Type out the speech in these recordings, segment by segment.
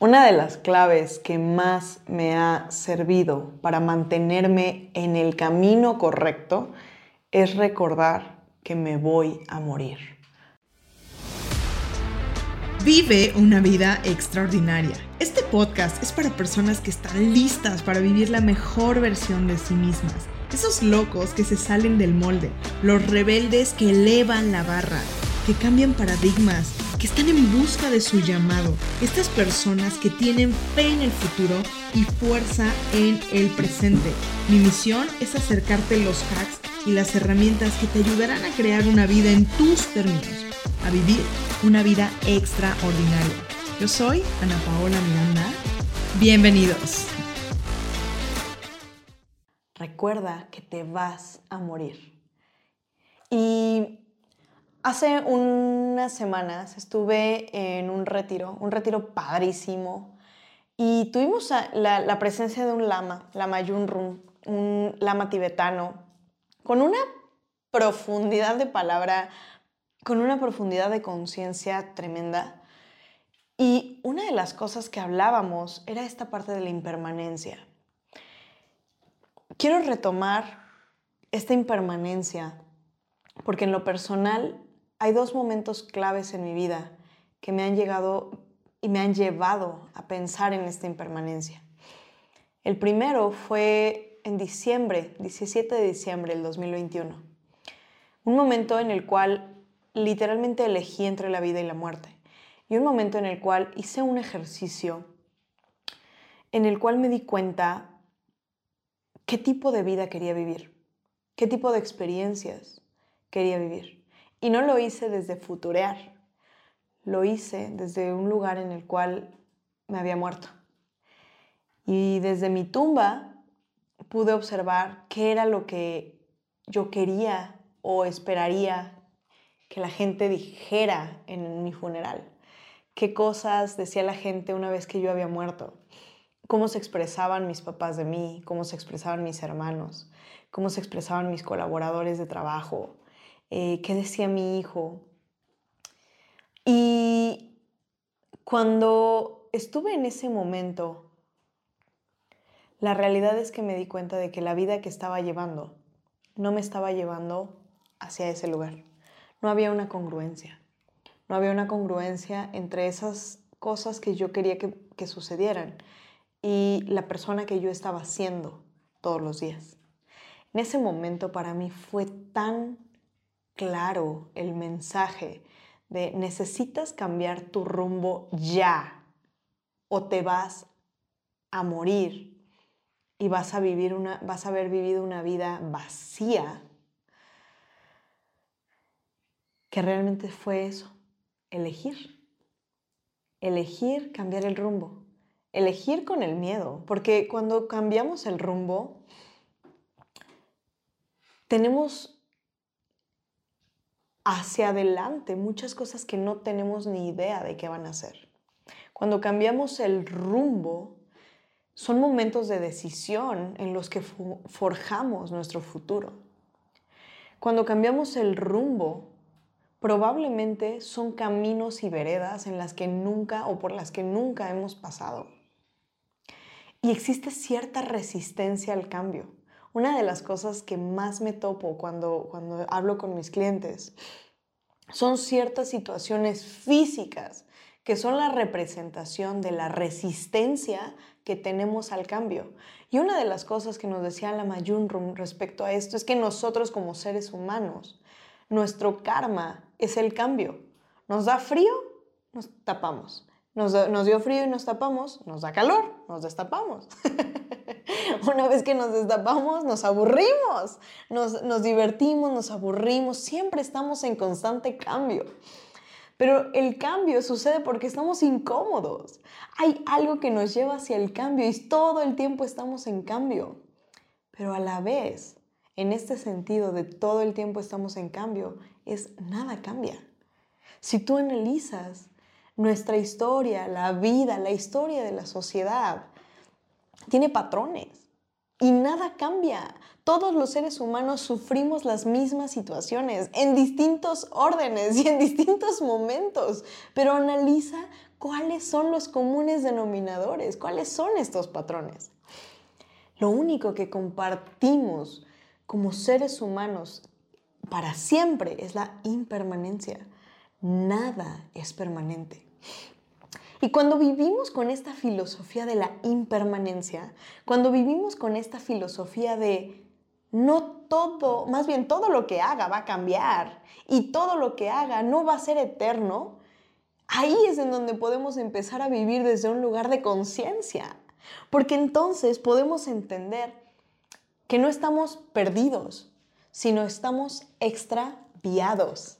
Una de las claves que más me ha servido para mantenerme en el camino correcto es recordar que me voy a morir. Vive una vida extraordinaria. Este podcast es para personas que están listas para vivir la mejor versión de sí mismas. Esos locos que se salen del molde, los rebeldes que elevan la barra, que cambian paradigmas están en busca de su llamado, estas personas que tienen fe en el futuro y fuerza en el presente. Mi misión es acercarte los hacks y las herramientas que te ayudarán a crear una vida en tus términos, a vivir una vida extraordinaria. Yo soy Ana Paola Miranda. Bienvenidos. Recuerda que te vas a morir. Y Hace unas semanas estuve en un retiro, un retiro padrísimo, y tuvimos la, presencia de un lama, lama Yunrun, un lama tibetano, con una profundidad de palabra, con una profundidad de conciencia tremenda. Y una de las cosas que hablábamos era esta parte de la impermanencia. Quiero retomar esta impermanencia porque en lo personal hay dos momentos claves en mi vida que me han llegado y me han llevado a pensar en esta impermanencia. El primero fue en diciembre, 17 de diciembre del 2021. Un momento en el cual literalmente elegí entre la vida y la muerte. Y un momento en el cual hice un ejercicio en el cual me di cuenta qué tipo de vida quería vivir, qué tipo de experiencias quería vivir. Y no lo hice desde futurear, lo hice desde un lugar en el cual me había muerto. Y desde mi tumba pude observar qué era lo que yo quería o esperaría que la gente dijera en mi funeral. Qué cosas decía la gente una vez que yo había muerto. Cómo se expresaban mis papás de mí, cómo se expresaban mis hermanos, cómo se expresaban mis colaboradores de trabajo, eh, qué decía mi hijo. Y cuando estuve en ese momento, la realidad es que me di cuenta de que la vida que estaba llevando no me estaba llevando hacia ese lugar. No había una congruencia. No había una congruencia entre esas cosas que yo quería que, que sucedieran y la persona que yo estaba siendo todos los días. En ese momento para mí fue tan claro el mensaje de necesitas cambiar tu rumbo ya o te vas a morir y vas a vivir una vas a haber vivido una vida vacía que realmente fue eso, elegir. Elegir cambiar el rumbo. Elegir con el miedo, porque cuando cambiamos el rumbo tenemos hacia adelante muchas cosas que no tenemos ni idea de qué van a ser. Cuando cambiamos el rumbo, son momentos de decisión en los que forjamos nuestro futuro. Cuando cambiamos el rumbo, probablemente son caminos y veredas en las que nunca o por las que nunca hemos pasado. Y existe cierta resistencia al cambio. Una de las cosas que más me topo cuando, cuando hablo con mis clientes son ciertas situaciones físicas que son la representación de la resistencia que tenemos al cambio. Y una de las cosas que nos decía la Mayunrum respecto a esto es que nosotros como seres humanos, nuestro karma es el cambio. Nos da frío, nos tapamos. Nos, nos dio frío y nos tapamos, nos da calor, nos destapamos. Una vez que nos destapamos, nos aburrimos, nos, divertimos, nos aburrimos, siempre estamos en constante cambio. Pero el cambio sucede porque estamos incómodos. Hay algo que nos lleva hacia el cambio y todo el tiempo estamos en cambio. Pero a la vez, en este sentido de todo el tiempo estamos en cambio, es nada cambia. Si tú analizas nuestra historia, la vida, la historia de la sociedad, tiene patrones y nada cambia. Todos los seres humanos sufrimos las mismas situaciones en distintos órdenes y en distintos momentos, pero analiza cuáles son los comunes denominadores, cuáles son estos patrones. Lo único que compartimos como seres humanos para siempre es la impermanencia. Nada es permanente. Y cuando vivimos con esta filosofía de la impermanencia, cuando vivimos con esta filosofía de no todo, más bien todo lo que haga va a cambiar y todo lo que haga no va a ser eterno, ahí es en donde podemos empezar a vivir desde un lugar de conciencia. Porque entonces podemos entender que no estamos perdidos, sino estamos extraviados,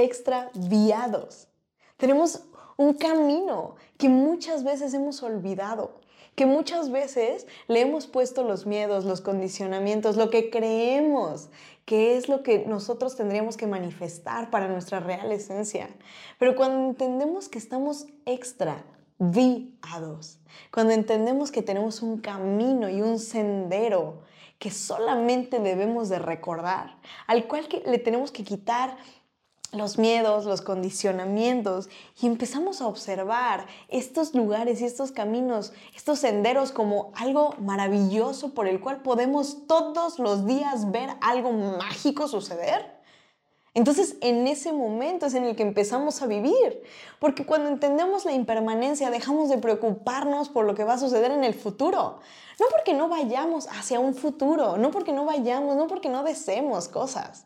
extraviados. Tenemos un camino que muchas veces hemos olvidado, que muchas veces le hemos puesto los miedos, los condicionamientos, lo que creemos que es lo que nosotros tendríamos que manifestar para nuestra real esencia. Pero cuando entendemos que estamos extraviados, cuando entendemos que tenemos un camino y un sendero que solamente debemos de recordar, al cual le tenemos que quitar los miedos, los condicionamientos y empezamos a observar estos lugares y estos caminos, estos senderos como algo maravilloso por el cual podemos todos los días ver algo mágico suceder. Entonces en ese momento es en el que empezamos a vivir, porque cuando entendemos la impermanencia dejamos de preocuparnos por lo que va a suceder en el futuro. No porque no vayamos hacia un futuro, no porque no vayamos, no porque no deseemos cosas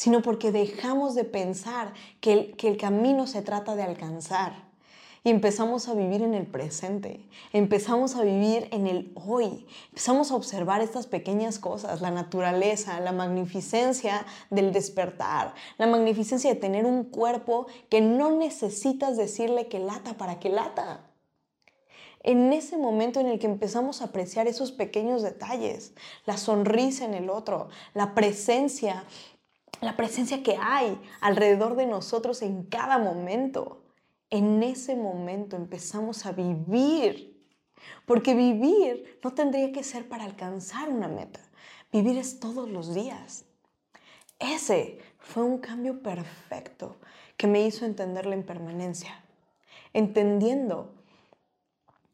sino porque dejamos de pensar que el, que el camino se trata de alcanzar. Y empezamos a vivir en el presente, empezamos a vivir en el hoy, empezamos a observar estas pequeñas cosas, la naturaleza, la magnificencia del despertar, la magnificencia de tener un cuerpo que no necesitas decirle que lata para que lata. En ese momento en el que empezamos a apreciar esos pequeños detalles, la sonrisa en el otro, la presencia la presencia que hay alrededor de nosotros en cada momento. En ese momento empezamos a vivir, porque vivir no tendría que ser para alcanzar una meta, vivir es todos los días. Ese fue un cambio perfecto que me hizo entender la impermanencia, entendiendo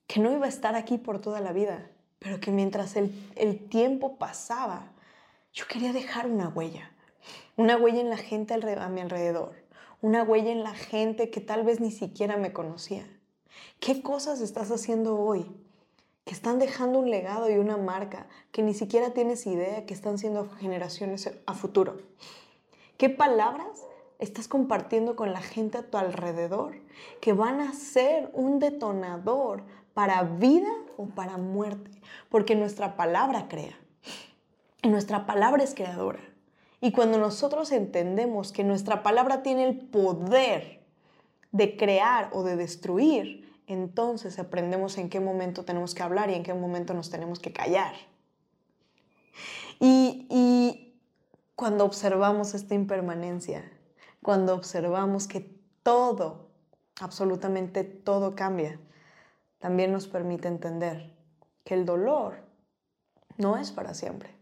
que no iba a estar aquí por toda la vida, pero que mientras el, el tiempo pasaba, yo quería dejar una huella una huella en la gente a mi alrededor, una huella en la gente que tal vez ni siquiera me conocía. ¿Qué cosas estás haciendo hoy que están dejando un legado y una marca que ni siquiera tienes idea que están siendo generaciones a futuro? ¿Qué palabras estás compartiendo con la gente a tu alrededor que van a ser un detonador para vida o para muerte? Porque nuestra palabra crea. Y nuestra palabra es creadora. Y cuando nosotros entendemos que nuestra palabra tiene el poder de crear o de destruir, entonces aprendemos en qué momento tenemos que hablar y en qué momento nos tenemos que callar. Y, cuando observamos esta impermanencia, cuando observamos que todo, absolutamente todo cambia, también nos permite entender que el dolor no es para siempre,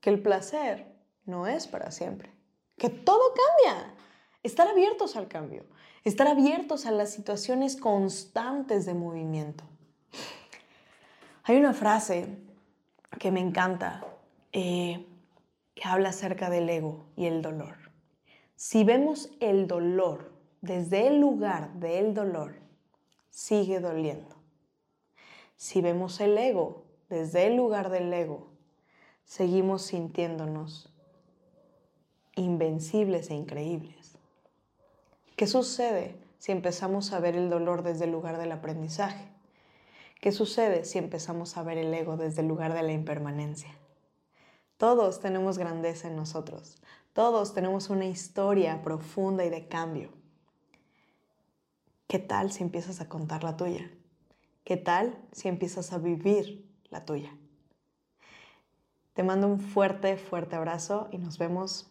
que el placer no es para siempre. Que todo cambia. Estar abiertos al cambio. Estar abiertos a las situaciones constantes de movimiento. Hay una frase que me encanta eh, que habla acerca del ego y el dolor. Si vemos el dolor desde el lugar del dolor, sigue doliendo. Si vemos el ego desde el lugar del ego, seguimos sintiéndonos invencibles e increíbles. ¿Qué sucede si empezamos a ver el dolor desde el lugar del aprendizaje? ¿Qué sucede si empezamos a ver el ego desde el lugar de la impermanencia? Todos tenemos grandeza en nosotros. Todos tenemos una historia profunda y de cambio. ¿Qué tal si empiezas a contar la tuya? ¿Qué tal si empiezas a vivir la tuya? Te mando un fuerte, fuerte abrazo y nos vemos